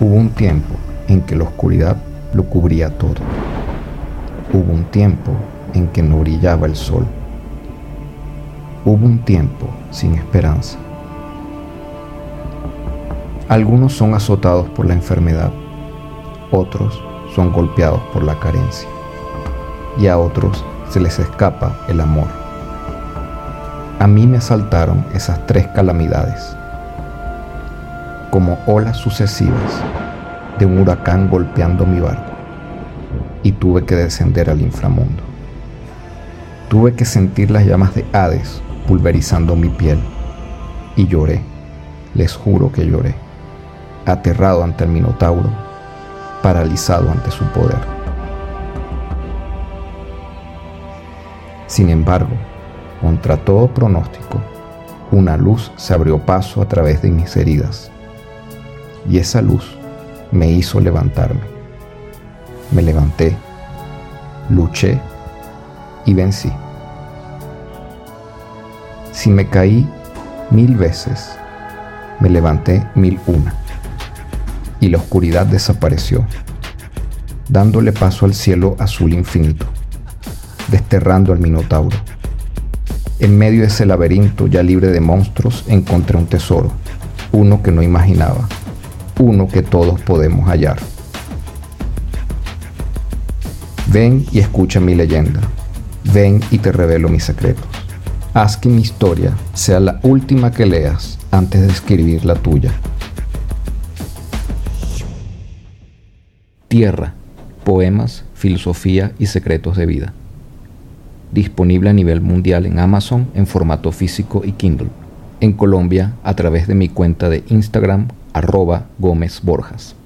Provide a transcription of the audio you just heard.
Hubo un tiempo en que la oscuridad lo cubría todo. Hubo un tiempo en que no brillaba el sol. Hubo un tiempo sin esperanza. Algunos son azotados por la enfermedad, otros son golpeados por la carencia y a otros se les escapa el amor. A mí me asaltaron esas tres calamidades, como olas sucesivas de un huracán golpeando mi barco, y tuve que descender al inframundo. Tuve que sentir las llamas de Hades pulverizando mi piel, y lloré, les juro que lloré, aterrado ante el Minotauro, paralizado ante su poder. Sin embargo, contra todo pronóstico, una luz se abrió paso a través de mis heridas, y esa luz me hizo levantarme. Me levanté, luché y vencí. Si me caí mil veces, me levanté mil una, y la oscuridad desapareció, dándole paso al cielo azul infinito, desterrando al Minotauro. En medio de ese laberinto ya libre de monstruos encontré un tesoro, uno que no imaginaba uno que todos podemos hallar. Ven y escucha mi leyenda. Ven y te revelo mis secretos. Haz que mi historia sea la última que leas antes de escribir la tuya. Tierra, poemas, filosofía y secretos de vida. Disponible a nivel mundial en Amazon en formato físico y Kindle. En Colombia a través de mi cuenta de Instagram arroba Gómez Borjas.